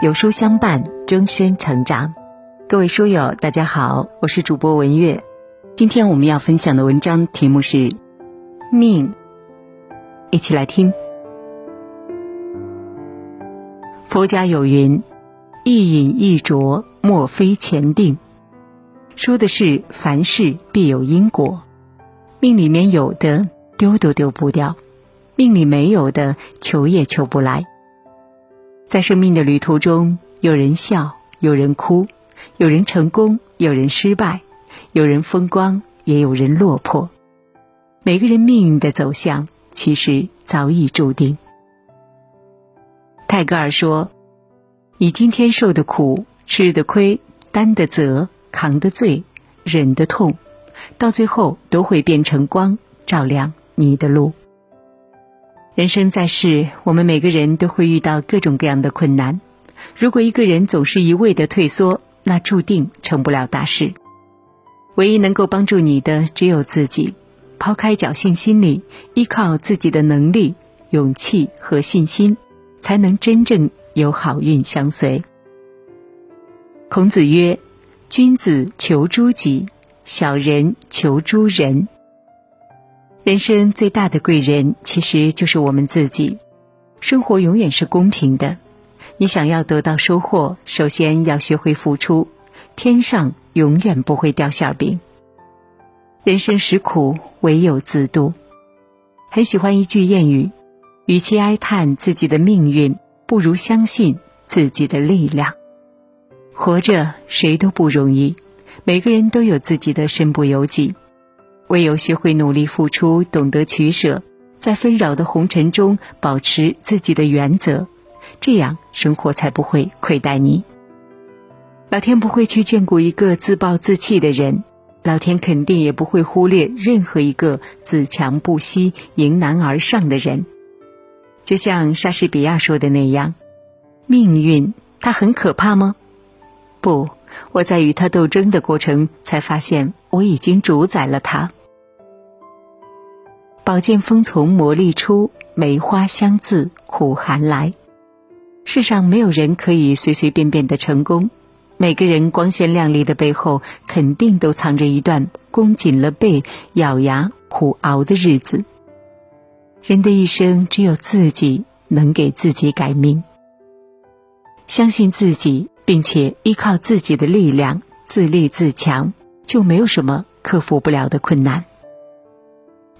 有书相伴，终身成长。各位书友，大家好，我是主播文月。今天我们要分享的文章题目是《命》，一起来听。佛家有云：“一饮一啄，莫非前定。”说的是凡事必有因果，命里面有的丢都丢不掉，命里没有的求也求不来。在生命的旅途中，有人笑，有人哭，有人成功，有人失败，有人风光，也有人落魄。每个人命运的走向，其实早已注定。泰戈尔说：“你今天受的苦、吃的亏、担的责、扛的罪、忍的痛，到最后都会变成光，照亮你的路。”人生在世，我们每个人都会遇到各种各样的困难。如果一个人总是一味的退缩，那注定成不了大事。唯一能够帮助你的，只有自己。抛开侥幸心理，依靠自己的能力、勇气和信心，才能真正有好运相随。孔子曰：“君子求诸己，小人求诸人。”人生最大的贵人，其实就是我们自己。生活永远是公平的，你想要得到收获，首先要学会付出。天上永远不会掉馅饼。人生实苦，唯有自渡。很喜欢一句谚语：与其哀叹自己的命运，不如相信自己的力量。活着谁都不容易，每个人都有自己的身不由己。唯有学会努力付出，懂得取舍，在纷扰的红尘中保持自己的原则，这样生活才不会亏待你。老天不会去眷顾一个自暴自弃的人，老天肯定也不会忽略任何一个自强不息、迎难而上的人。就像莎士比亚说的那样：“命运它很可怕吗？不，我在与它斗争的过程才发现，我已经主宰了它。”宝剑锋从磨砺出，梅花香自苦寒来。世上没有人可以随随便便的成功，每个人光鲜亮丽的背后，肯定都藏着一段弓紧了背、咬牙苦熬的日子。人的一生，只有自己能给自己改命。相信自己，并且依靠自己的力量，自立自强，就没有什么克服不了的困难。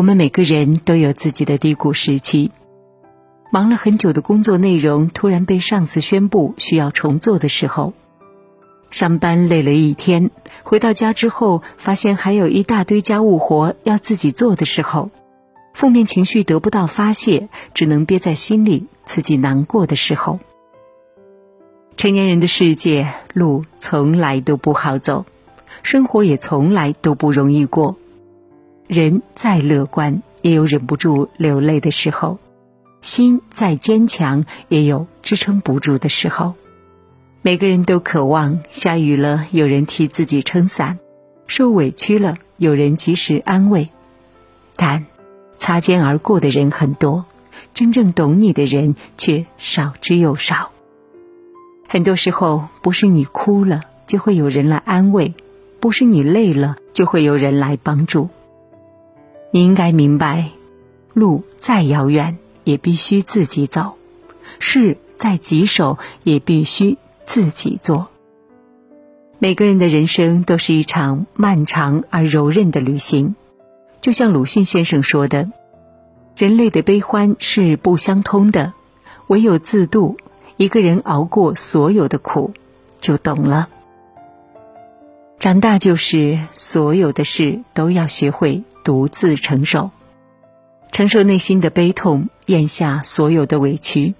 我们每个人都有自己的低谷时期，忙了很久的工作内容突然被上司宣布需要重做的时候，上班累了一天，回到家之后发现还有一大堆家务活要自己做的时候，负面情绪得不到发泄，只能憋在心里，自己难过的时候，成年人的世界路从来都不好走，生活也从来都不容易过。人再乐观，也有忍不住流泪的时候；心再坚强，也有支撑不住的时候。每个人都渴望下雨了有人替自己撑伞，受委屈了有人及时安慰。但擦肩而过的人很多，真正懂你的人却少之又少。很多时候，不是你哭了就会有人来安慰，不是你累了就会有人来帮助。你应该明白，路再遥远也必须自己走，事再棘手也必须自己做。每个人的人生都是一场漫长而柔韧的旅行，就像鲁迅先生说的：“人类的悲欢是不相通的，唯有自渡，一个人熬过所有的苦，就懂了。”长大就是所有的事都要学会独自承受，承受内心的悲痛，咽下所有的委屈，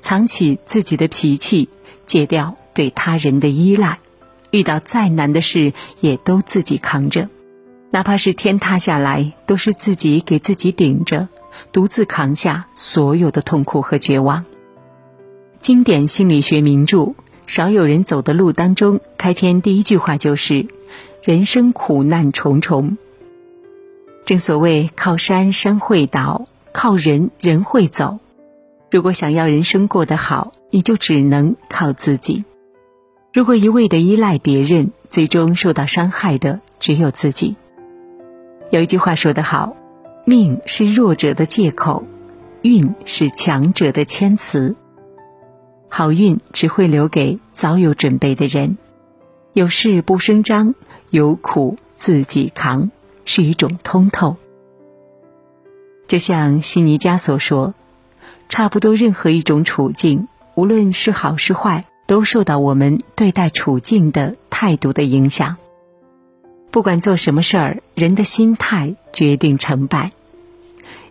藏起自己的脾气，戒掉对他人的依赖。遇到再难的事，也都自己扛着，哪怕是天塌下来，都是自己给自己顶着，独自扛下所有的痛苦和绝望。经典心理学名著。少有人走的路当中，开篇第一句话就是：“人生苦难重重。”正所谓“靠山山会倒，靠人人会走”。如果想要人生过得好，你就只能靠自己。如果一味的依赖别人，最终受到伤害的只有自己。有一句话说得好：“命是弱者的借口，运是强者的谦词。”好运只会留给早有准备的人。有事不声张，有苦自己扛，是一种通透。就像悉尼加所说：“差不多任何一种处境，无论是好是坏，都受到我们对待处境的态度的影响。不管做什么事儿，人的心态决定成败。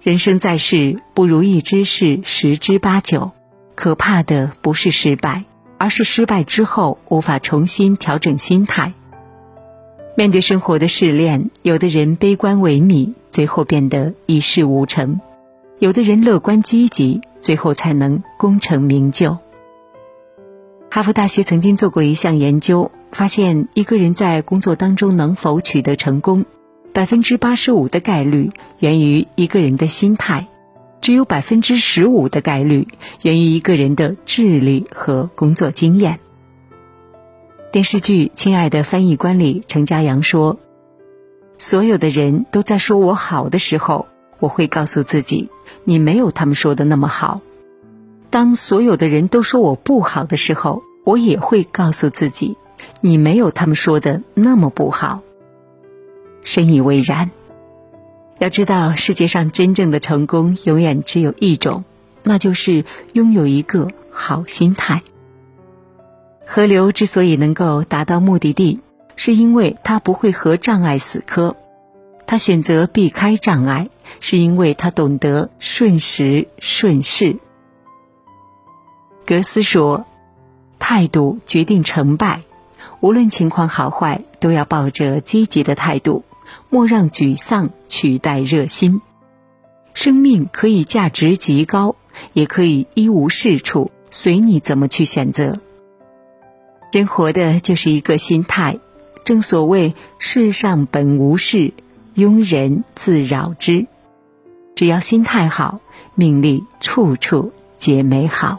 人生在世，不如意之事十之八九。可怕的不是失败。”而是失败之后无法重新调整心态。面对生活的试炼，有的人悲观萎靡，最后变得一事无成；有的人乐观积极，最后才能功成名就。哈佛大学曾经做过一项研究，发现一个人在工作当中能否取得成功，百分之八十五的概率源于一个人的心态。只有百分之十五的概率源于一个人的智力和工作经验。电视剧《亲爱的翻译官》里，程家阳说：“所有的人都在说我好的时候，我会告诉自己，你没有他们说的那么好；当所有的人都说我不好的时候，我也会告诉自己，你没有他们说的那么不好。”深以为然。要知道，世界上真正的成功永远只有一种，那就是拥有一个好心态。河流之所以能够达到目的地，是因为它不会和障碍死磕；它选择避开障碍，是因为它懂得顺时顺势。格斯说：“态度决定成败，无论情况好坏，都要抱着积极的态度。”莫让沮丧取代热心。生命可以价值极高，也可以一无是处，随你怎么去选择。人活的就是一个心态。正所谓世上本无事，庸人自扰之。只要心态好，命里处处皆美好。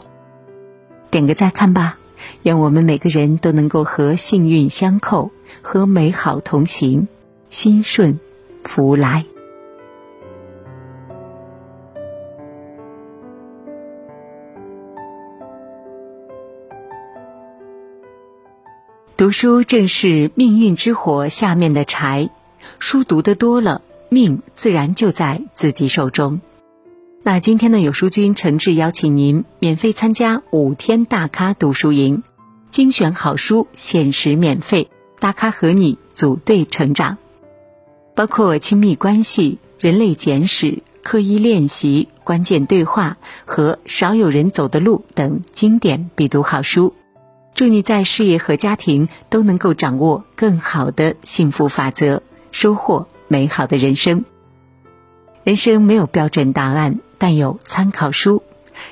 点个再看吧，愿我们每个人都能够和幸运相扣，和美好同行。心顺，福来。读书正是命运之火下面的柴，书读的多了，命自然就在自己手中。那今天的有书君诚挚邀请您免费参加五天大咖读书营，精选好书，限时免费，大咖和你组队成长。包括亲密关系、人类简史、刻意练习、关键对话和少有人走的路等经典必读好书，祝你在事业和家庭都能够掌握更好的幸福法则，收获美好的人生。人生没有标准答案，但有参考书。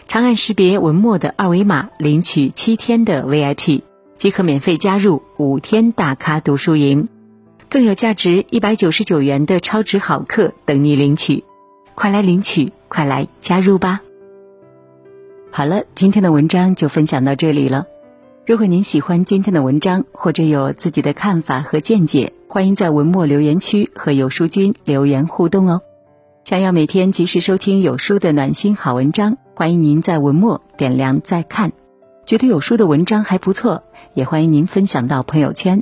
长按识别文末的二维码，领取七天的 VIP，即可免费加入五天大咖读书营。更有价值一百九十九元的超值好课等你领取，快来领取，快来加入吧！好了，今天的文章就分享到这里了。如果您喜欢今天的文章，或者有自己的看法和见解，欢迎在文末留言区和有书君留言互动哦。想要每天及时收听有书的暖心好文章，欢迎您在文末点亮再看。觉得有书的文章还不错，也欢迎您分享到朋友圈。